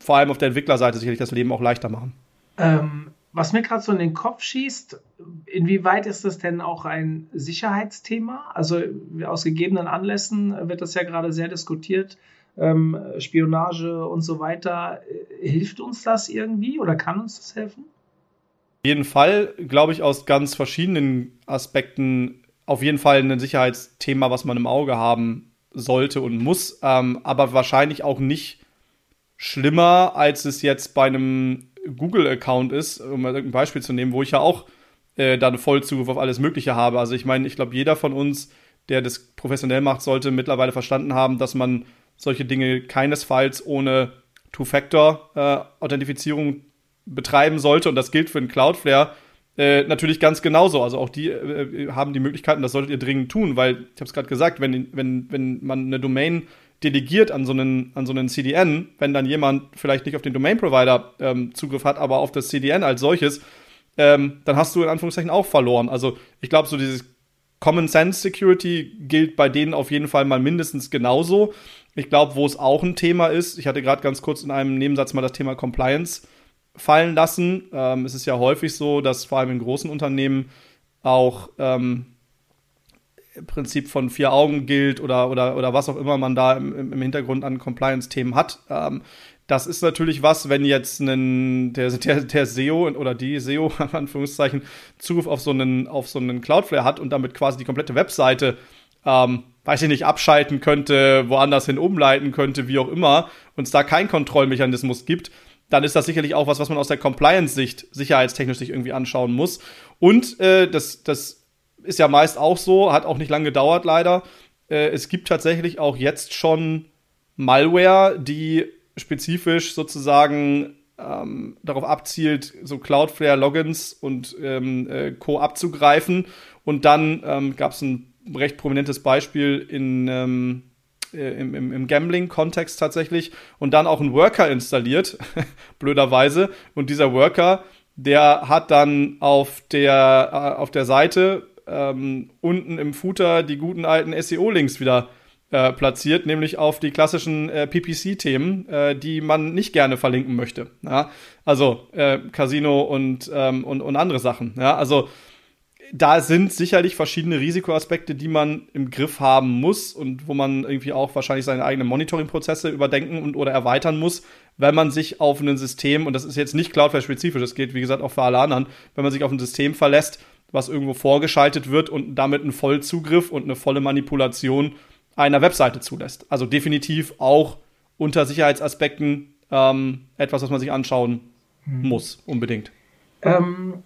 vor allem auf der Entwicklerseite sicherlich das Leben auch leichter machen. Ähm, was mir gerade so in den Kopf schießt, inwieweit ist das denn auch ein Sicherheitsthema? Also aus gegebenen Anlässen wird das ja gerade sehr diskutiert. Ähm, Spionage und so weiter. Hilft uns das irgendwie oder kann uns das helfen? Auf jeden Fall, glaube ich, aus ganz verschiedenen Aspekten auf jeden Fall ein Sicherheitsthema, was man im Auge haben sollte und muss, ähm, aber wahrscheinlich auch nicht schlimmer, als es jetzt bei einem Google-Account ist, um mal ein Beispiel zu nehmen, wo ich ja auch äh, dann Vollzugriff auf alles Mögliche habe. Also ich meine, ich glaube, jeder von uns, der das professionell macht, sollte mittlerweile verstanden haben, dass man solche Dinge keinesfalls ohne Two-Factor-Authentifizierung äh, betreiben sollte. Und das gilt für den Cloudflare äh, natürlich ganz genauso. Also auch die äh, haben die Möglichkeiten, das solltet ihr dringend tun, weil ich habe es gerade gesagt, wenn, wenn, wenn man eine Domain delegiert an so einen, an so einen CDN, wenn dann jemand vielleicht nicht auf den Domain-Provider ähm, Zugriff hat, aber auf das CDN als solches, ähm, dann hast du in Anführungszeichen auch verloren. Also ich glaube, so dieses Common Sense Security gilt bei denen auf jeden Fall mal mindestens genauso. Ich glaube, wo es auch ein Thema ist, ich hatte gerade ganz kurz in einem Nebensatz mal das Thema Compliance fallen lassen. Ähm, es ist ja häufig so, dass vor allem in großen Unternehmen auch ähm, Prinzip von vier Augen gilt oder, oder, oder was auch immer man da im, im Hintergrund an Compliance-Themen hat. Ähm, das ist natürlich was, wenn jetzt ein, der, der, der SEO oder die SEO, in Anführungszeichen, Zugriff auf so einen, auf so einen Cloudflare hat und damit quasi die komplette Webseite, ähm, weiß ich nicht, abschalten könnte, woanders hin umleiten könnte, wie auch immer, und es da keinen Kontrollmechanismus gibt, dann ist das sicherlich auch was, was man aus der Compliance-Sicht sicherheitstechnisch sich irgendwie anschauen muss. Und äh, das, das ist ja meist auch so, hat auch nicht lange gedauert leider. Äh, es gibt tatsächlich auch jetzt schon Malware, die spezifisch sozusagen ähm, darauf abzielt, so Cloudflare-Logins und ähm, äh, Co. abzugreifen. Und dann ähm, gab es ein recht prominentes Beispiel in, ähm, äh, im, im, im Gambling-Kontext tatsächlich und dann auch einen Worker installiert, blöderweise. Und dieser Worker, der hat dann auf der, äh, auf der Seite ähm, unten im Footer die guten alten SEO-Links wieder äh, platziert, nämlich auf die klassischen äh, PPC-Themen, äh, die man nicht gerne verlinken möchte. Ja? Also äh, Casino und, ähm, und, und andere Sachen. Ja? Also da sind sicherlich verschiedene Risikoaspekte, die man im Griff haben muss und wo man irgendwie auch wahrscheinlich seine eigenen Monitoring-Prozesse überdenken und oder erweitern muss, wenn man sich auf ein System, und das ist jetzt nicht Cloudflare-spezifisch, das geht wie gesagt auch für alle anderen, wenn man sich auf ein System verlässt, was irgendwo vorgeschaltet wird und damit einen Vollzugriff und eine volle Manipulation einer Webseite zulässt. Also definitiv auch unter Sicherheitsaspekten ähm, etwas, was man sich anschauen hm. muss, unbedingt. Ähm,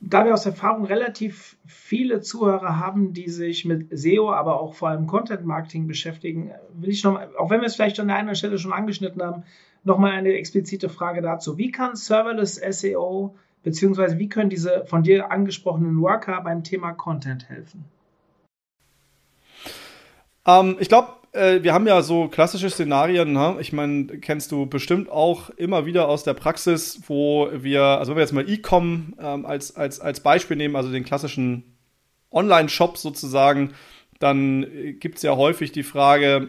da wir aus Erfahrung relativ viele Zuhörer haben, die sich mit SEO, aber auch vor allem Content Marketing beschäftigen, will ich noch, auch wenn wir es vielleicht an der einen Stelle schon angeschnitten haben, nochmal eine explizite Frage dazu. Wie kann Serverless SEO Beziehungsweise wie können diese von dir angesprochenen Worker beim Thema Content helfen? Ähm, ich glaube, äh, wir haben ja so klassische Szenarien, ne? ich meine, kennst du bestimmt auch immer wieder aus der Praxis, wo wir, also wenn wir jetzt mal E-Com ähm, als, als, als Beispiel nehmen, also den klassischen Online-Shop sozusagen, dann gibt es ja häufig die Frage,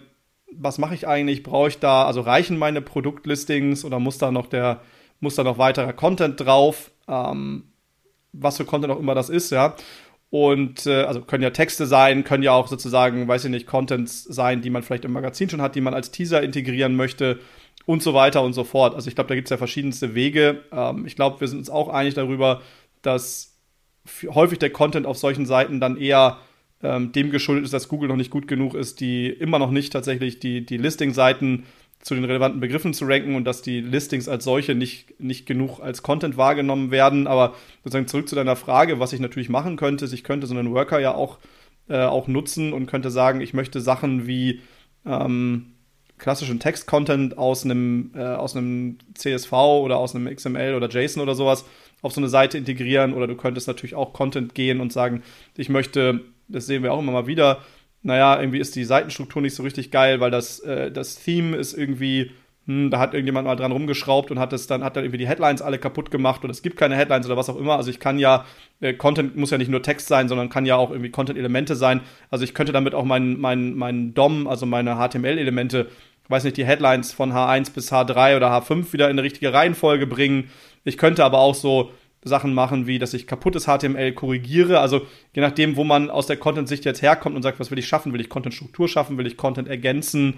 was mache ich eigentlich? Brauche ich da, also reichen meine Produktlistings oder muss da noch der, muss da noch weiterer Content drauf? ähm, was für Content auch immer das ist, ja. Und äh, also können ja Texte sein, können ja auch sozusagen, weiß ich nicht, Contents sein, die man vielleicht im Magazin schon hat, die man als Teaser integrieren möchte und so weiter und so fort. Also ich glaube, da gibt es ja verschiedenste Wege. Ähm, ich glaube, wir sind uns auch einig darüber, dass häufig der Content auf solchen Seiten dann eher ähm, dem geschuldet ist, dass Google noch nicht gut genug ist, die immer noch nicht tatsächlich die, die Listing-Seiten zu den relevanten Begriffen zu ranken und dass die Listings als solche nicht, nicht genug als Content wahrgenommen werden. Aber sozusagen zurück zu deiner Frage, was ich natürlich machen könnte, ist, ich könnte so einen Worker ja auch, äh, auch nutzen und könnte sagen, ich möchte Sachen wie ähm, klassischen Text-Content aus äh, aus einem CSV oder aus einem XML oder JSON oder sowas auf so eine Seite integrieren. Oder du könntest natürlich auch Content gehen und sagen, ich möchte, das sehen wir auch immer mal wieder, naja, irgendwie ist die Seitenstruktur nicht so richtig geil, weil das, äh, das Theme ist irgendwie, hm, da hat irgendjemand mal dran rumgeschraubt und hat es dann, hat dann irgendwie die Headlines alle kaputt gemacht oder es gibt keine Headlines oder was auch immer. Also ich kann ja, äh, Content muss ja nicht nur Text sein, sondern kann ja auch irgendwie Content-Elemente sein. Also ich könnte damit auch meinen mein, mein DOM, also meine HTML-Elemente, weiß nicht, die Headlines von H1 bis H3 oder H5 wieder in eine richtige Reihenfolge bringen. Ich könnte aber auch so Sachen machen, wie dass ich kaputtes HTML korrigiere. Also je nachdem, wo man aus der Content-Sicht jetzt herkommt und sagt, was will ich schaffen? Will ich Content-Struktur schaffen? Will ich Content ergänzen?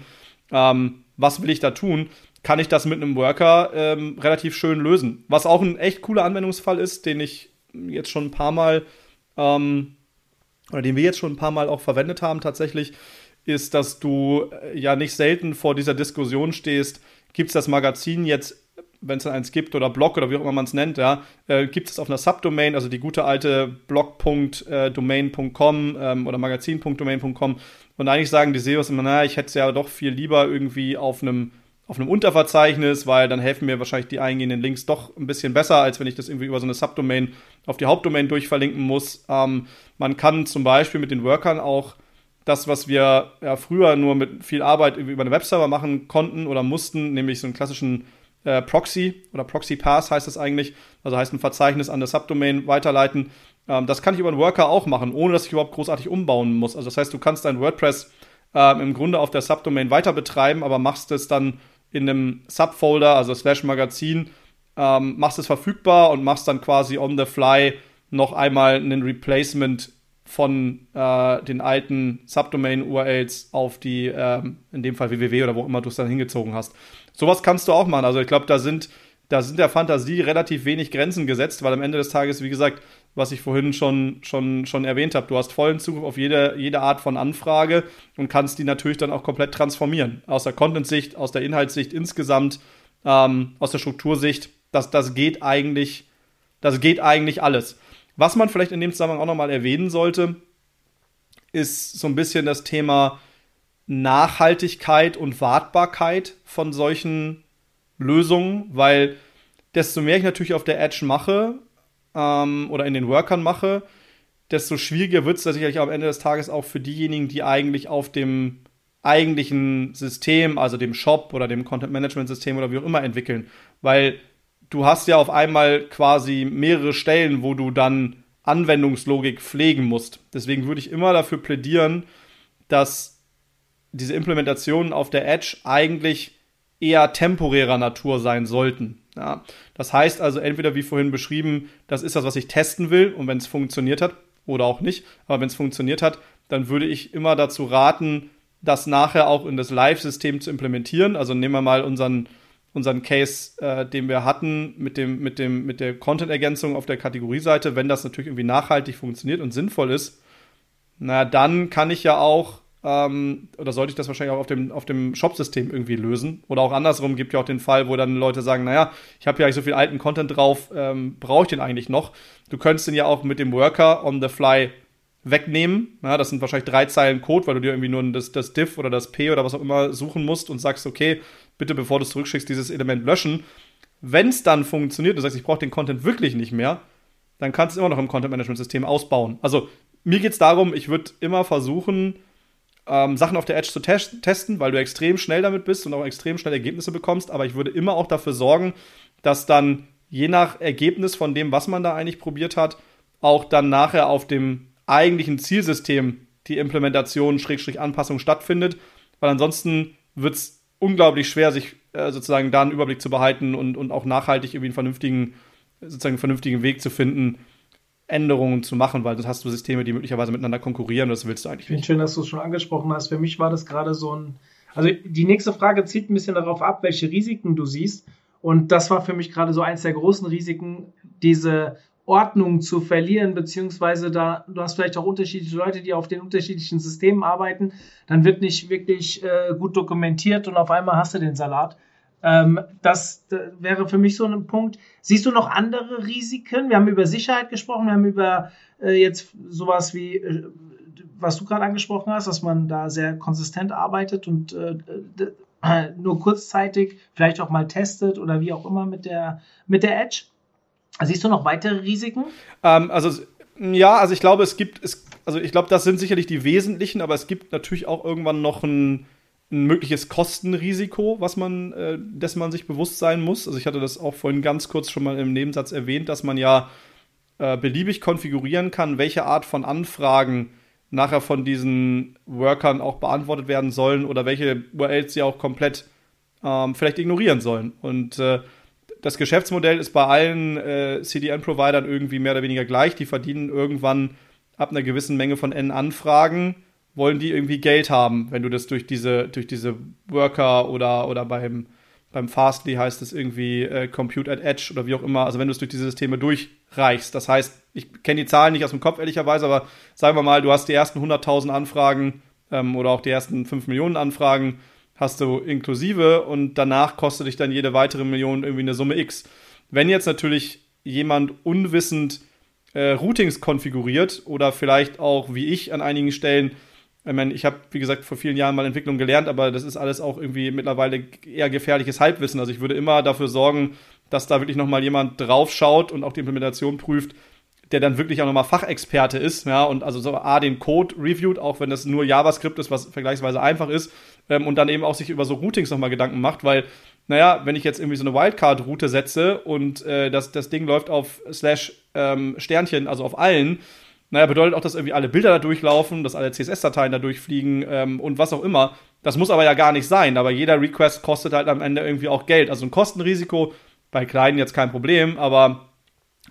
Ähm, was will ich da tun? Kann ich das mit einem Worker ähm, relativ schön lösen. Was auch ein echt cooler Anwendungsfall ist, den ich jetzt schon ein paar Mal ähm, oder den wir jetzt schon ein paar Mal auch verwendet haben tatsächlich, ist, dass du äh, ja nicht selten vor dieser Diskussion stehst, gibt es das Magazin jetzt wenn es dann eins gibt oder Blog oder wie auch immer man es nennt, ja, äh, gibt es auf einer Subdomain, also die gute alte blog.domain.com ähm, oder magazin.domain.com und eigentlich sagen die SEOs immer, naja, ich hätte es ja doch viel lieber irgendwie auf einem auf einem Unterverzeichnis, weil dann helfen mir wahrscheinlich die eingehenden Links doch ein bisschen besser, als wenn ich das irgendwie über so eine Subdomain auf die Hauptdomain durchverlinken muss. Ähm, man kann zum Beispiel mit den Workern auch das, was wir ja früher nur mit viel Arbeit über eine Webserver machen konnten oder mussten, nämlich so einen klassischen äh, Proxy oder Proxy Pass heißt es eigentlich, also heißt ein Verzeichnis an der Subdomain weiterleiten. Ähm, das kann ich über einen Worker auch machen, ohne dass ich überhaupt großartig umbauen muss. Also das heißt, du kannst dein WordPress ähm, im Grunde auf der Subdomain weiter betreiben, aber machst es dann in einem Subfolder, also slash Magazin, ähm, machst es verfügbar und machst dann quasi on the fly noch einmal einen Replacement von äh, den alten Subdomain-URLs auf die, äh, in dem Fall www oder wo immer du es dann hingezogen hast. Sowas kannst du auch machen. Also ich glaube, da sind, da sind der Fantasie relativ wenig Grenzen gesetzt, weil am Ende des Tages, wie gesagt, was ich vorhin schon, schon, schon erwähnt habe, du hast vollen Zugriff auf jede, jede Art von Anfrage und kannst die natürlich dann auch komplett transformieren. Aus der Content-Sicht, aus der Inhaltssicht insgesamt, ähm, aus der Struktursicht. Das, das geht eigentlich, das geht eigentlich alles. Was man vielleicht in dem Zusammenhang auch nochmal erwähnen sollte, ist so ein bisschen das Thema Nachhaltigkeit und Wartbarkeit von solchen Lösungen, weil desto mehr ich natürlich auf der Edge mache ähm, oder in den Workern mache, desto schwieriger wird es sicherlich am Ende des Tages auch für diejenigen, die eigentlich auf dem eigentlichen System, also dem Shop oder dem Content Management System oder wie auch immer entwickeln, weil du hast ja auf einmal quasi mehrere Stellen, wo du dann Anwendungslogik pflegen musst. Deswegen würde ich immer dafür plädieren, dass diese Implementationen auf der Edge eigentlich eher temporärer Natur sein sollten. Ja, das heißt also entweder wie vorhin beschrieben, das ist das, was ich testen will und wenn es funktioniert hat oder auch nicht, aber wenn es funktioniert hat, dann würde ich immer dazu raten, das nachher auch in das Live-System zu implementieren. Also nehmen wir mal unseren unseren Case, äh, den wir hatten mit dem, mit dem, mit der Content-Ergänzung auf der Kategorieseite, wenn das natürlich irgendwie nachhaltig funktioniert und sinnvoll ist, na dann kann ich ja auch, ähm, oder sollte ich das wahrscheinlich auch auf dem, auf dem Shop-System irgendwie lösen. Oder auch andersrum gibt ja auch den Fall, wo dann Leute sagen, naja, ich habe ja eigentlich so viel alten Content drauf, ähm, brauche ich den eigentlich noch? Du könntest den ja auch mit dem Worker on the fly wegnehmen. Ja, das sind wahrscheinlich drei Zeilen Code, weil du dir irgendwie nur das, das Diff oder das P oder was auch immer suchen musst und sagst, okay, bitte bevor du es zurückschickst, dieses Element löschen. Wenn es dann funktioniert, du sagst, ich brauche den Content wirklich nicht mehr, dann kannst du es immer noch im Content-Management-System ausbauen. Also mir geht es darum, ich würde immer versuchen, ähm, Sachen auf der Edge zu te testen, weil du extrem schnell damit bist und auch extrem schnell Ergebnisse bekommst, aber ich würde immer auch dafür sorgen, dass dann je nach Ergebnis von dem, was man da eigentlich probiert hat, auch dann nachher auf dem eigentlichen Zielsystem die Implementation, Schrägstrich Anpassung stattfindet, weil ansonsten wird es unglaublich schwer, sich äh, sozusagen da einen Überblick zu behalten und, und auch nachhaltig irgendwie einen vernünftigen, sozusagen einen vernünftigen Weg zu finden, Änderungen zu machen, weil das hast du Systeme, die möglicherweise miteinander konkurrieren, das willst du eigentlich nicht. Schön, dass du es schon angesprochen hast. Für mich war das gerade so ein, also die nächste Frage zieht ein bisschen darauf ab, welche Risiken du siehst. Und das war für mich gerade so eins der großen Risiken, diese Ordnung zu verlieren, beziehungsweise da, du hast vielleicht auch unterschiedliche Leute, die auf den unterschiedlichen Systemen arbeiten, dann wird nicht wirklich äh, gut dokumentiert und auf einmal hast du den Salat. Ähm, das, wäre für mich so ein Punkt. Siehst du noch andere Risiken? Wir haben über Sicherheit gesprochen, wir haben über äh, jetzt sowas wie, äh, was du gerade angesprochen hast, dass man da sehr konsistent arbeitet und äh, äh, nur kurzzeitig vielleicht auch mal testet oder wie auch immer mit der, mit der Edge. Siehst du noch weitere Risiken? Ähm, also ja, also ich glaube, es gibt, es, also ich glaube, das sind sicherlich die wesentlichen, aber es gibt natürlich auch irgendwann noch ein, ein mögliches Kostenrisiko, was man, äh, dessen man sich bewusst sein muss. Also ich hatte das auch vorhin ganz kurz schon mal im Nebensatz erwähnt, dass man ja äh, beliebig konfigurieren kann, welche Art von Anfragen nachher von diesen Workern auch beantwortet werden sollen oder welche URLs sie auch komplett ähm, vielleicht ignorieren sollen. Und äh, das Geschäftsmodell ist bei allen äh, CDN-Providern irgendwie mehr oder weniger gleich. Die verdienen irgendwann ab einer gewissen Menge von N-Anfragen, wollen die irgendwie Geld haben, wenn du das durch diese, durch diese Worker oder, oder beim, beim Fastly heißt es irgendwie äh, Compute at Edge oder wie auch immer, also wenn du es durch diese Systeme durchreichst. Das heißt, ich kenne die Zahlen nicht aus dem Kopf, ehrlicherweise, aber sagen wir mal, du hast die ersten 100.000 Anfragen ähm, oder auch die ersten 5 Millionen Anfragen hast du inklusive und danach kostet dich dann jede weitere Million irgendwie eine Summe X. Wenn jetzt natürlich jemand unwissend äh, Routings konfiguriert oder vielleicht auch wie ich an einigen Stellen, ich meine, ich habe wie gesagt vor vielen Jahren mal Entwicklung gelernt, aber das ist alles auch irgendwie mittlerweile eher gefährliches Halbwissen. Also ich würde immer dafür sorgen, dass da wirklich nochmal jemand draufschaut und auch die Implementation prüft, der dann wirklich auch nochmal Fachexperte ist, ja, und also so A, den Code reviewt, auch wenn das nur JavaScript ist, was vergleichsweise einfach ist, ähm, und dann eben auch sich über so Routings nochmal Gedanken macht, weil, naja, wenn ich jetzt irgendwie so eine Wildcard-Route setze und äh, das, das Ding läuft auf Slash ähm, Sternchen, also auf allen, naja, bedeutet auch, dass irgendwie alle Bilder da durchlaufen, dass alle CSS-Dateien da durchfliegen ähm, und was auch immer. Das muss aber ja gar nicht sein, aber jeder Request kostet halt am Ende irgendwie auch Geld. Also ein Kostenrisiko, bei kleinen jetzt kein Problem, aber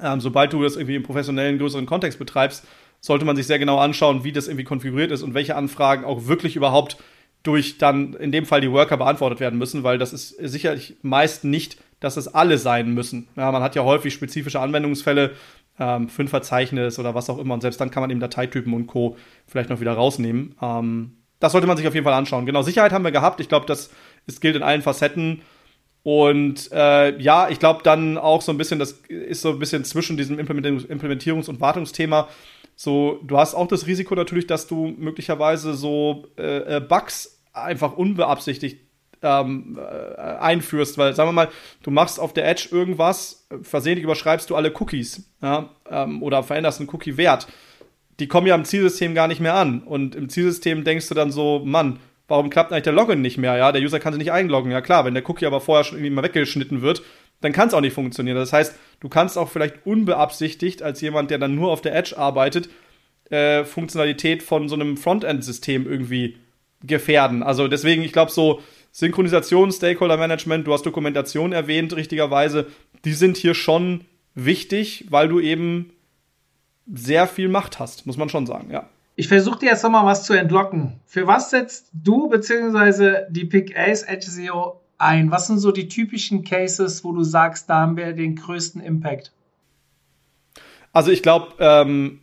ähm, sobald du das irgendwie im professionellen, größeren Kontext betreibst, sollte man sich sehr genau anschauen, wie das irgendwie konfiguriert ist und welche Anfragen auch wirklich überhaupt durch dann in dem Fall die Worker beantwortet werden müssen, weil das ist sicherlich meist nicht, dass es alle sein müssen. Ja, man hat ja häufig spezifische Anwendungsfälle ähm, Verzeichnis oder was auch immer und selbst dann kann man eben Dateitypen und Co. vielleicht noch wieder rausnehmen. Ähm, das sollte man sich auf jeden Fall anschauen. Genau, Sicherheit haben wir gehabt. Ich glaube, das ist, gilt in allen Facetten. Und äh, ja, ich glaube dann auch so ein bisschen, das ist so ein bisschen zwischen diesem Implementierungs-, Implementierungs und Wartungsthema. So, du hast auch das Risiko natürlich, dass du möglicherweise so äh, äh Bugs einfach unbeabsichtigt ähm, äh, einführst, weil sagen wir mal, du machst auf der Edge irgendwas, versehentlich überschreibst du alle Cookies ja, ähm, oder veränderst einen Cookie-Wert. Die kommen ja im Zielsystem gar nicht mehr an. Und im Zielsystem denkst du dann so, Mann, warum klappt eigentlich der Login nicht mehr? Ja, der User kann sich nicht einloggen. Ja klar, wenn der Cookie aber vorher schon irgendwie mal weggeschnitten wird, dann kann es auch nicht funktionieren. Das heißt, du kannst auch vielleicht unbeabsichtigt als jemand, der dann nur auf der Edge arbeitet, äh, Funktionalität von so einem Frontend-System irgendwie gefährden. Also deswegen, ich glaube, so Synchronisation, Stakeholder-Management, du hast Dokumentation erwähnt, richtigerweise, die sind hier schon wichtig, weil du eben sehr viel Macht hast, muss man schon sagen, ja. Ich versuche dir jetzt nochmal was zu entlocken. Für was setzt du bzw. die Pick Ace Edge SEO ein? Was sind so die typischen Cases, wo du sagst, da haben wir den größten Impact? Also ich glaube, ähm,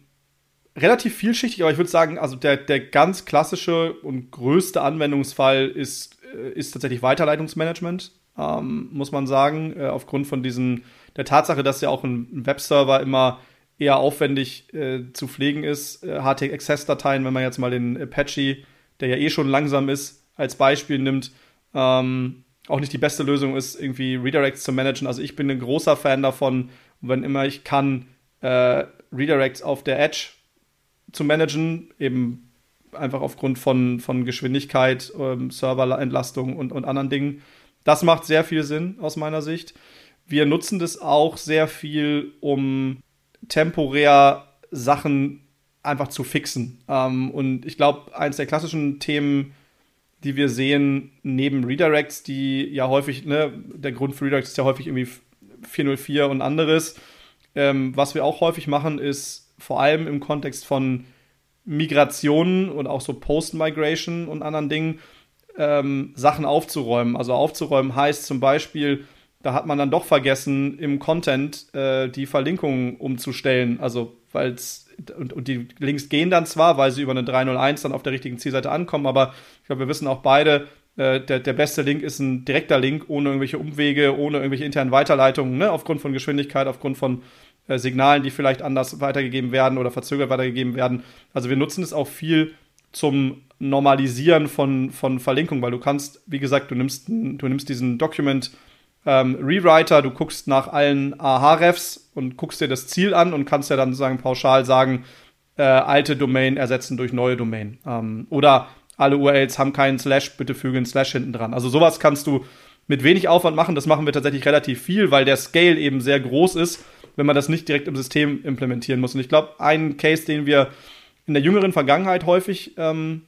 relativ vielschichtig, aber ich würde sagen, also der, der ganz klassische und größte Anwendungsfall ist, äh, ist tatsächlich Weiterleitungsmanagement, ähm, muss man sagen, äh, aufgrund von diesen, der Tatsache, dass ja auch ein Webserver immer eher aufwendig äh, zu pflegen ist. Äh, HT-Access-Dateien, wenn man jetzt mal den Apache, der ja eh schon langsam ist, als Beispiel nimmt, ähm, auch nicht die beste Lösung ist, irgendwie Redirects zu managen. Also ich bin ein großer Fan davon, wenn immer ich kann, äh, Redirects auf der Edge zu managen, eben einfach aufgrund von, von Geschwindigkeit, ähm, Serverentlastung und, und anderen Dingen. Das macht sehr viel Sinn aus meiner Sicht. Wir nutzen das auch sehr viel, um temporär Sachen einfach zu fixen. Ähm, und ich glaube, eins der klassischen Themen, die wir sehen, neben Redirects, die ja häufig, ne, der Grund für Redirects ist ja häufig irgendwie 404 und anderes. Ähm, was wir auch häufig machen, ist vor allem im Kontext von Migrationen und auch so Post-Migration und anderen Dingen, ähm, Sachen aufzuräumen. Also aufzuräumen heißt zum Beispiel, da hat man dann doch vergessen, im Content äh, die Verlinkungen umzustellen. Also, weil es, und, und, die Links gehen dann zwar, weil sie über eine 301 dann auf der richtigen Zielseite ankommen, aber ich glaube, wir wissen auch beide, äh, der, der beste Link ist ein direkter Link, ohne irgendwelche Umwege, ohne irgendwelche internen Weiterleitungen, ne? aufgrund von Geschwindigkeit, aufgrund von äh, Signalen, die vielleicht anders weitergegeben werden oder verzögert weitergegeben werden. Also wir nutzen es auch viel zum Normalisieren von, von Verlinkung, weil du kannst, wie gesagt, du nimmst, du nimmst diesen Document ähm, Rewriter, du guckst nach allen AH-Refs und guckst dir das Ziel an und kannst ja dann sagen, pauschal sagen, äh, alte Domain ersetzen durch neue Domain. Ähm, oder alle URLs haben keinen Slash, bitte füge einen Slash hinten dran. Also sowas kannst du mit wenig Aufwand machen. Das machen wir tatsächlich relativ viel, weil der Scale eben sehr groß ist, wenn man das nicht direkt im System implementieren muss. Und ich glaube, ein Case, den wir in der jüngeren Vergangenheit häufig ähm,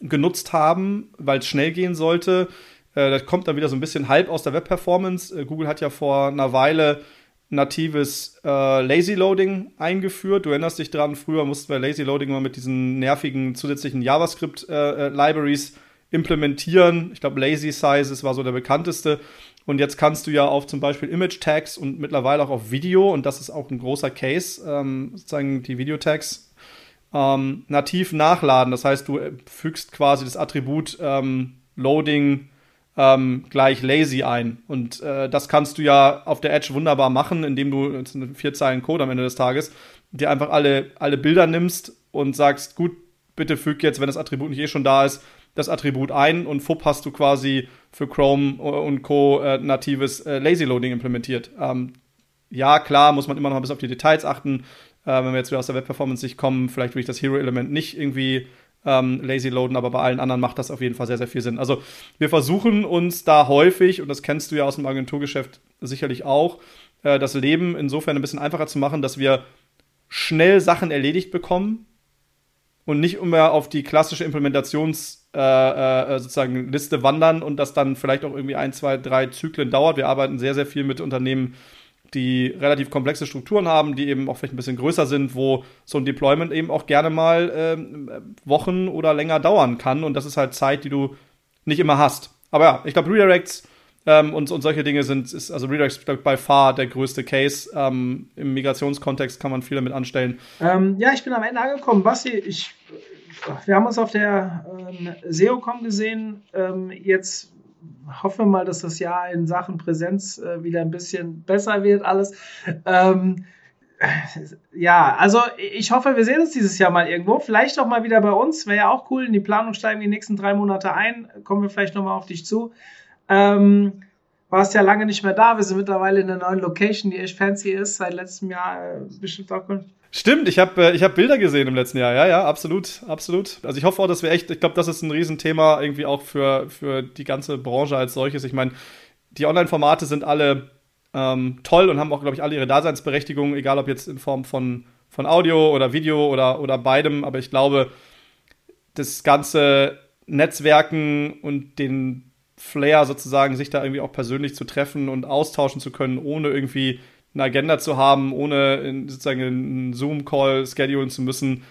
genutzt haben, weil es schnell gehen sollte, äh, das kommt dann wieder so ein bisschen halb aus der Web-Performance. Äh, Google hat ja vor einer Weile natives äh, Lazy Loading eingeführt. Du erinnerst dich dran, früher mussten wir Lazy Loading mal mit diesen nervigen zusätzlichen JavaScript-Libraries äh, implementieren. Ich glaube, Lazy Sizes war so der bekannteste. Und jetzt kannst du ja auf zum Beispiel Image Tags und mittlerweile auch auf Video, und das ist auch ein großer Case, ähm, sozusagen die Video Tags ähm, nativ nachladen. Das heißt, du fügst quasi das Attribut ähm, Loading ähm, gleich lazy ein. Und äh, das kannst du ja auf der Edge wunderbar machen, indem du vier Zeilen Code am Ende des Tages dir einfach alle, alle Bilder nimmst und sagst, gut, bitte füg jetzt, wenn das Attribut nicht eh schon da ist, das Attribut ein und FUP hast du quasi für Chrome und Co. Äh, natives äh, Lazy Loading implementiert. Ähm, ja, klar, muss man immer noch ein bisschen auf die Details achten. Äh, wenn wir jetzt wieder aus der Web-Performance-Sicht kommen, vielleicht will ich das Hero-Element nicht irgendwie ähm, lazy loaden, aber bei allen anderen macht das auf jeden Fall sehr, sehr viel Sinn. Also wir versuchen uns da häufig, und das kennst du ja aus dem Agenturgeschäft sicherlich auch, äh, das Leben insofern ein bisschen einfacher zu machen, dass wir schnell Sachen erledigt bekommen und nicht immer auf die klassische Implementations- äh, äh, sozusagen Liste wandern und das dann vielleicht auch irgendwie ein, zwei, drei Zyklen dauert. Wir arbeiten sehr, sehr viel mit Unternehmen, die relativ komplexe Strukturen haben, die eben auch vielleicht ein bisschen größer sind, wo so ein Deployment eben auch gerne mal ähm, Wochen oder länger dauern kann. Und das ist halt Zeit, die du nicht immer hast. Aber ja, ich glaube, Redirects ähm, und, und solche Dinge sind, ist, also Redirects ist by far der größte Case. Ähm, Im Migrationskontext kann man viel damit anstellen. Ähm, ja, ich bin am Ende angekommen. Basti, ich, wir haben uns auf der ähm, SEOCom gesehen. Ähm, jetzt hoffen wir mal, dass das Jahr in Sachen Präsenz äh, wieder ein bisschen besser wird, alles. Ähm, ja, also ich hoffe, wir sehen uns dieses Jahr mal irgendwo. Vielleicht auch mal wieder bei uns. Wäre ja auch cool. In die Planung steigen die nächsten drei Monate ein. Kommen wir vielleicht nochmal auf dich zu. Ähm, warst ja lange nicht mehr da. Wir sind mittlerweile in einer neuen Location, die echt fancy ist. Seit letztem Jahr äh, bestimmt auch. Stimmt, ich habe äh, ich hab Bilder gesehen im letzten Jahr. Ja, ja, absolut, absolut. Also ich hoffe auch, dass wir echt, ich glaube, das ist ein Riesenthema irgendwie auch für, für die ganze Branche als solches. Ich meine, die Online-Formate sind alle ähm, toll und haben auch, glaube ich, alle ihre Daseinsberechtigung, egal ob jetzt in Form von, von Audio oder Video oder, oder beidem. Aber ich glaube, das ganze Netzwerken und den Flair sozusagen, sich da irgendwie auch persönlich zu treffen und austauschen zu können, ohne irgendwie eine Agenda zu haben, ohne sozusagen einen Zoom-Call schedulen zu müssen,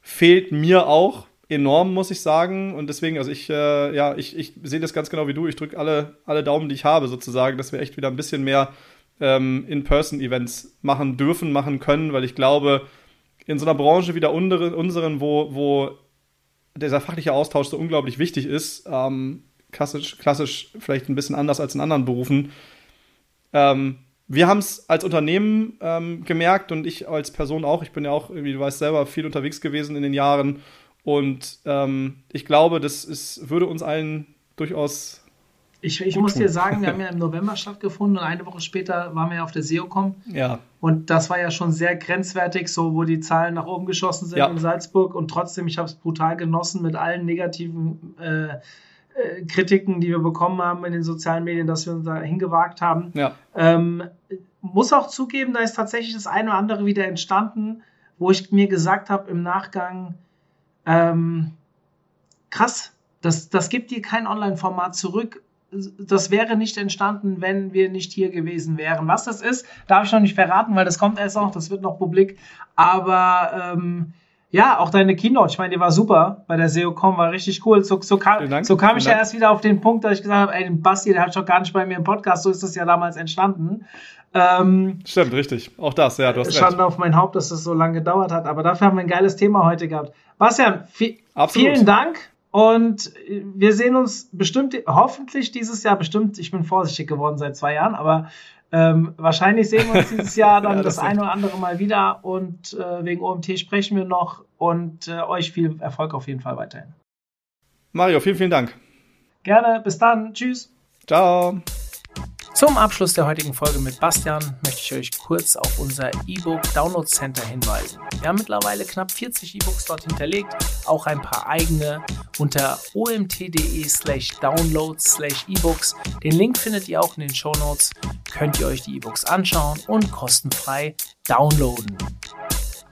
fehlt mir auch enorm, muss ich sagen. Und deswegen, also ich, äh, ja, ich, ich sehe das ganz genau wie du. Ich drücke alle, alle Daumen, die ich habe, sozusagen, dass wir echt wieder ein bisschen mehr ähm, In-Person-Events machen dürfen, machen können, weil ich glaube, in so einer Branche wie der unseren, wo, wo dieser fachliche Austausch so unglaublich wichtig ist, ähm, klassisch, klassisch vielleicht ein bisschen anders als in anderen Berufen, ähm, wir haben es als Unternehmen ähm, gemerkt und ich als Person auch. Ich bin ja auch, wie du weißt, selber viel unterwegs gewesen in den Jahren. Und ähm, ich glaube, das ist, würde uns allen durchaus. Ich, ich muss dir sagen, wir haben ja im November stattgefunden und eine Woche später waren wir ja auf der SEOCom. Ja. Und das war ja schon sehr grenzwertig, so wo die Zahlen nach oben geschossen sind ja. in Salzburg. Und trotzdem, ich habe es brutal genossen mit allen negativen äh, äh, Kritiken, die wir bekommen haben in den sozialen Medien, dass wir uns da hingewagt haben. Ja. Ähm, muss auch zugeben, da ist tatsächlich das eine oder andere wieder entstanden, wo ich mir gesagt habe im Nachgang, ähm, krass, das, das gibt dir kein Online-Format zurück. Das wäre nicht entstanden, wenn wir nicht hier gewesen wären. Was das ist, darf ich noch nicht verraten, weil das kommt erst noch, das wird noch publik. Aber ähm, Ja, auch deine Keynote, ich meine, die war super bei der SEO.com, war richtig cool. So, so kam, Dank, so kam ich ja erst wieder auf den Punkt, dass ich gesagt habe, ey, den Basti, der hat schon gar nicht bei mir im Podcast, so ist das ja damals entstanden. Ähm, Stimmt, richtig. Auch das, ja, du hast Schande auf mein Haupt, dass das so lange gedauert hat, aber dafür haben wir ein geiles Thema heute gehabt. Bastian, vielen Dank und wir sehen uns bestimmt, hoffentlich dieses Jahr, bestimmt, ich bin vorsichtig geworden seit zwei Jahren, aber ähm, wahrscheinlich sehen wir uns dieses Jahr dann ja, das, das ein oder andere Mal wieder und äh, wegen OMT sprechen wir noch und äh, euch viel Erfolg auf jeden Fall weiterhin. Mario, vielen, vielen Dank. Gerne, bis dann. Tschüss. Ciao. Zum Abschluss der heutigen Folge mit Bastian möchte ich euch kurz auf unser E-Book Download Center hinweisen. Wir haben mittlerweile knapp 40 E-Books dort hinterlegt, auch ein paar eigene unter omt.de slash downloads slash E-Books. Den Link findet ihr auch in den Show Notes. Könnt ihr euch die E-Books anschauen und kostenfrei downloaden.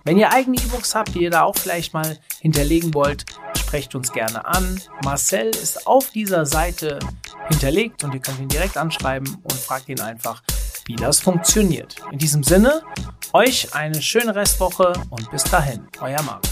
Wenn ihr eigene E-Books habt, die ihr da auch vielleicht mal hinterlegen wollt, sprecht uns gerne an. Marcel ist auf dieser Seite hinterlegt und ihr könnt ihn direkt anschreiben und fragt ihn einfach, wie das funktioniert. In diesem Sinne, euch eine schöne Restwoche und bis dahin, euer Marc.